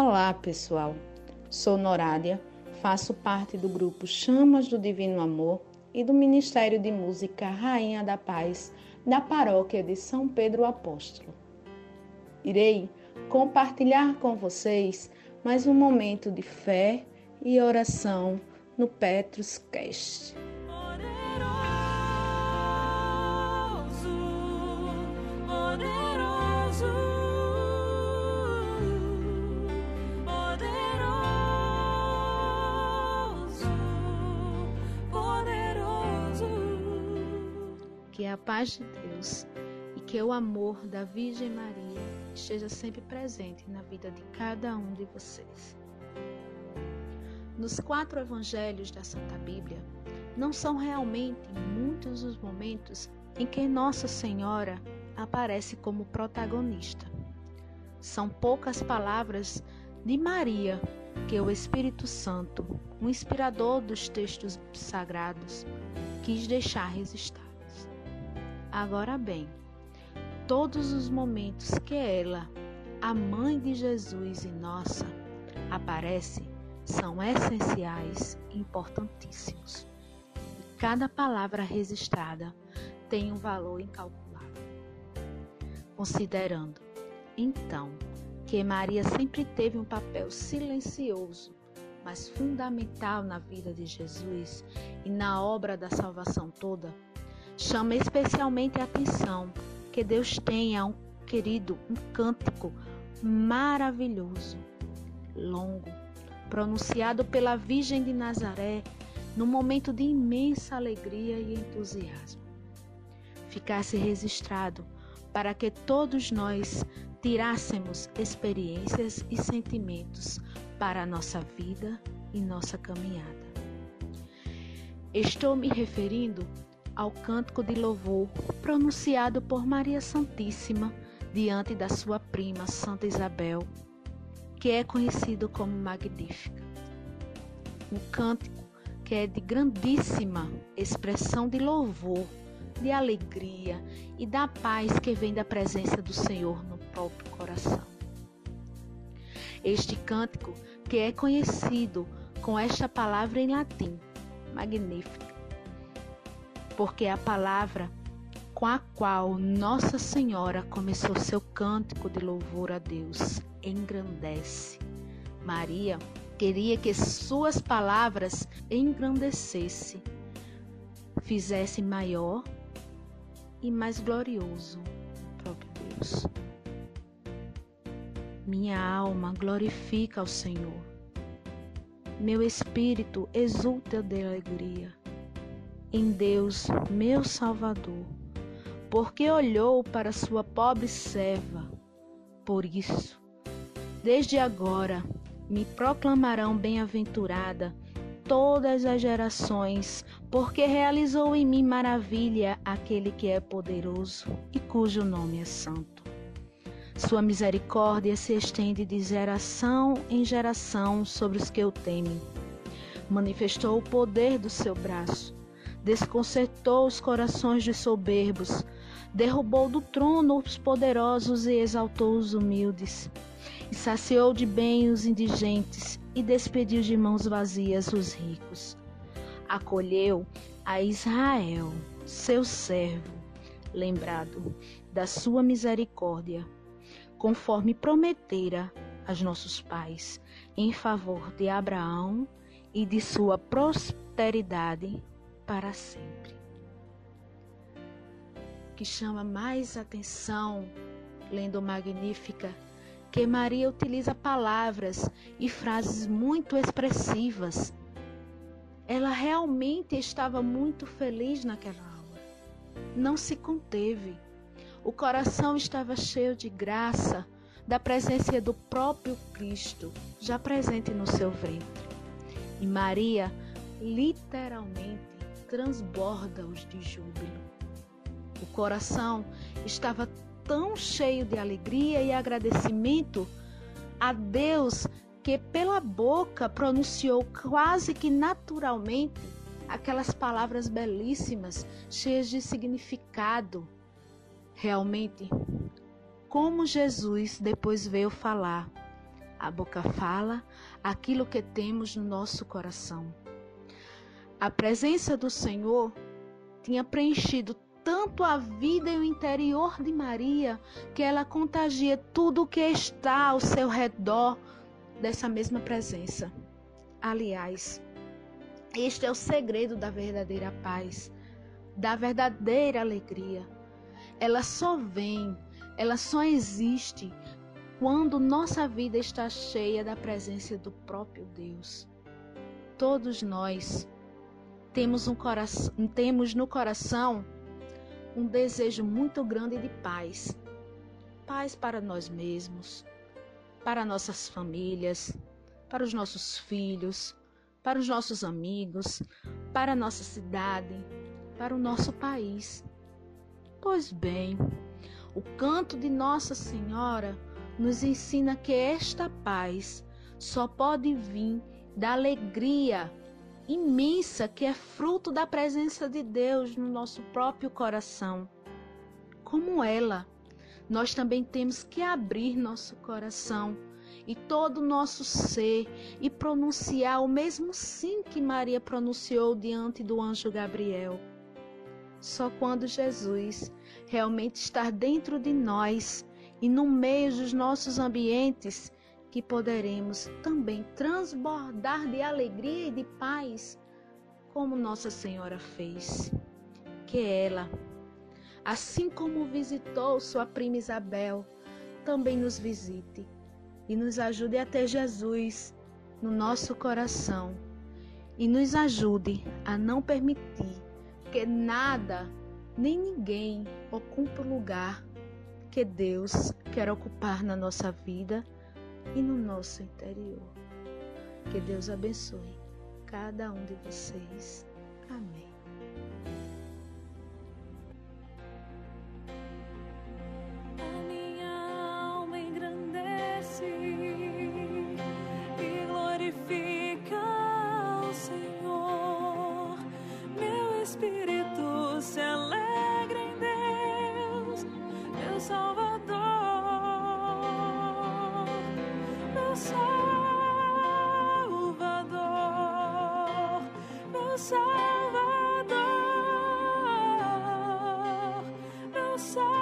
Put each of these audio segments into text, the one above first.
Olá, pessoal. Sou Norádia, faço parte do grupo Chamas do Divino Amor e do Ministério de Música Rainha da Paz da Paróquia de São Pedro Apóstolo. Irei compartilhar com vocês mais um momento de fé e oração no Petrus Cast. Que a paz de Deus e que o amor da Virgem Maria esteja sempre presente na vida de cada um de vocês. Nos quatro evangelhos da Santa Bíblia, não são realmente muitos os momentos em que Nossa Senhora aparece como protagonista. São poucas palavras de Maria que o Espírito Santo, o inspirador dos textos sagrados, quis deixar registrados. Agora bem, todos os momentos que ela, a mãe de Jesus e nossa, aparece são essenciais e importantíssimos. E cada palavra registrada tem um valor incalculável. Considerando, então, que Maria sempre teve um papel silencioso, mas fundamental na vida de Jesus e na obra da salvação toda, Chama especialmente a atenção que Deus tenha um querido, um cântico maravilhoso, longo, pronunciado pela Virgem de Nazaré num momento de imensa alegria e entusiasmo. Ficasse registrado para que todos nós tirássemos experiências e sentimentos para a nossa vida e nossa caminhada. Estou me referindo ao cântico de louvor pronunciado por Maria Santíssima diante da sua prima Santa Isabel, que é conhecido como Magnífica. Um cântico que é de grandíssima expressão de louvor, de alegria e da paz que vem da presença do Senhor no próprio coração. Este cântico, que é conhecido com esta palavra em latim, Magnífica, porque a palavra com a qual Nossa Senhora começou seu cântico de louvor a Deus engrandece. Maria queria que suas palavras engrandecesse, fizesse maior e mais glorioso o próprio Deus. Minha alma glorifica ao Senhor. Meu espírito exulta de alegria em Deus, meu Salvador, porque olhou para sua pobre serva. Por isso, desde agora me proclamarão bem-aventurada todas as gerações, porque realizou em mim maravilha aquele que é poderoso e cujo nome é santo. Sua misericórdia se estende de geração em geração sobre os que o temem. Manifestou o poder do seu braço desconcertou os corações dos soberbos, derrubou do trono os poderosos e exaltou os humildes, e saciou de bem os indigentes e despediu de mãos vazias os ricos. Acolheu a Israel, seu servo, lembrado da sua misericórdia, conforme prometera aos nossos pais, em favor de Abraão e de sua prosperidade para sempre. Que chama mais atenção, lendo Magnífica, que Maria utiliza palavras e frases muito expressivas. Ela realmente estava muito feliz naquela hora. Não se conteve. O coração estava cheio de graça, da presença do próprio Cristo, já presente no seu ventre. E Maria, literalmente, transborda-os de júbilo. O coração estava tão cheio de alegria e agradecimento a Deus que pela boca pronunciou quase que naturalmente aquelas palavras belíssimas, cheias de significado. Realmente, como Jesus depois veio falar A boca fala aquilo que temos no nosso coração. A presença do Senhor tinha preenchido tanto a vida e o interior de Maria que ela contagia tudo o que está ao seu redor dessa mesma presença. Aliás, este é o segredo da verdadeira paz, da verdadeira alegria. Ela só vem, ela só existe quando nossa vida está cheia da presença do próprio Deus. Todos nós temos, um coração, temos no coração um desejo muito grande de paz. Paz para nós mesmos, para nossas famílias, para os nossos filhos, para os nossos amigos, para a nossa cidade, para o nosso país. Pois bem, o canto de Nossa Senhora nos ensina que esta paz só pode vir da alegria imensa que é fruto da presença de Deus no nosso próprio coração. Como ela, nós também temos que abrir nosso coração e todo o nosso ser e pronunciar o mesmo sim que Maria pronunciou diante do anjo Gabriel. Só quando Jesus realmente está dentro de nós e no meio dos nossos ambientes que poderemos também transbordar de alegria e de paz, como Nossa Senhora fez. Que ela, assim como visitou sua prima Isabel, também nos visite e nos ajude a ter Jesus no nosso coração e nos ajude a não permitir que nada nem ninguém ocupe o lugar que Deus quer ocupar na nossa vida e no nosso interior. Que Deus abençoe cada um de vocês. Amém. meu Salvador, meu Salvador, meu Salvador.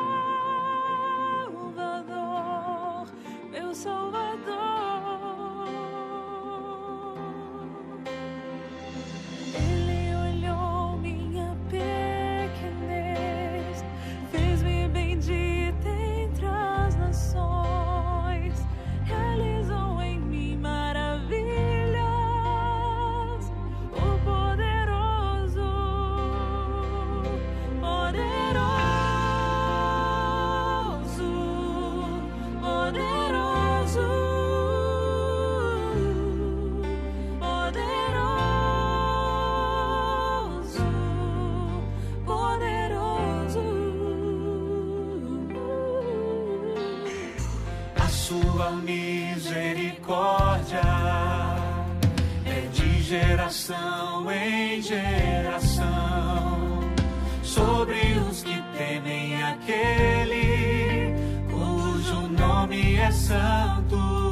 Geração em geração sobre os que temem aquele cujo nome é santo.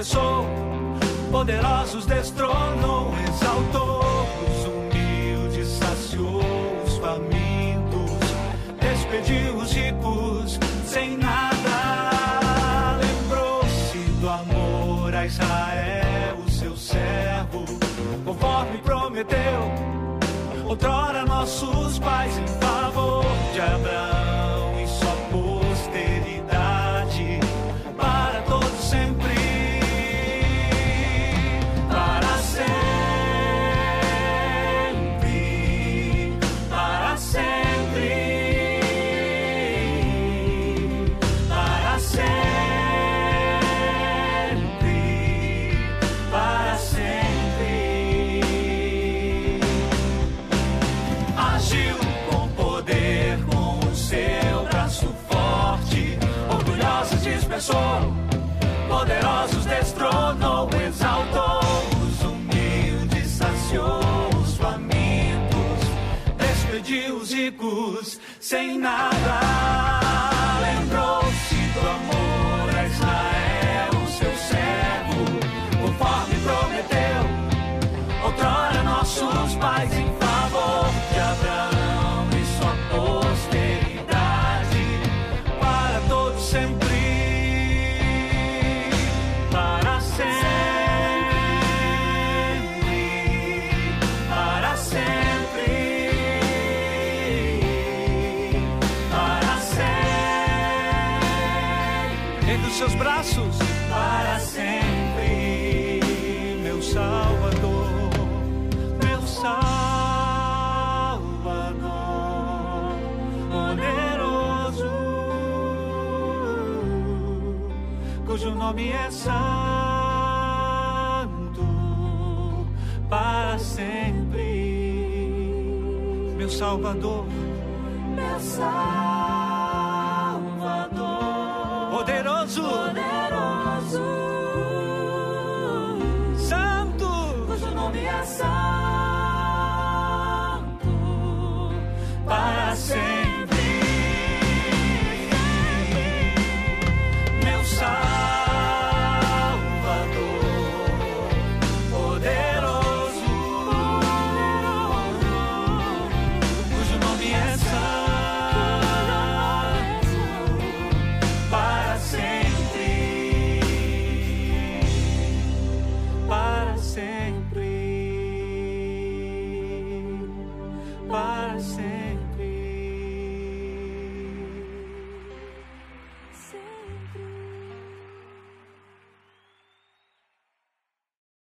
Expressou, poderosos destronou, exaltou os humildes, saciou os famintos, despediu os ricos sem nada. Lembrou-se do amor a Israel, o seu servo, conforme prometeu. Outrora nossos pais músicos sem nada. cujo nome é Santo para sempre. Meu Salvador, meu Salvador, poderoso, poderoso, Santo, cujo nome é Santo.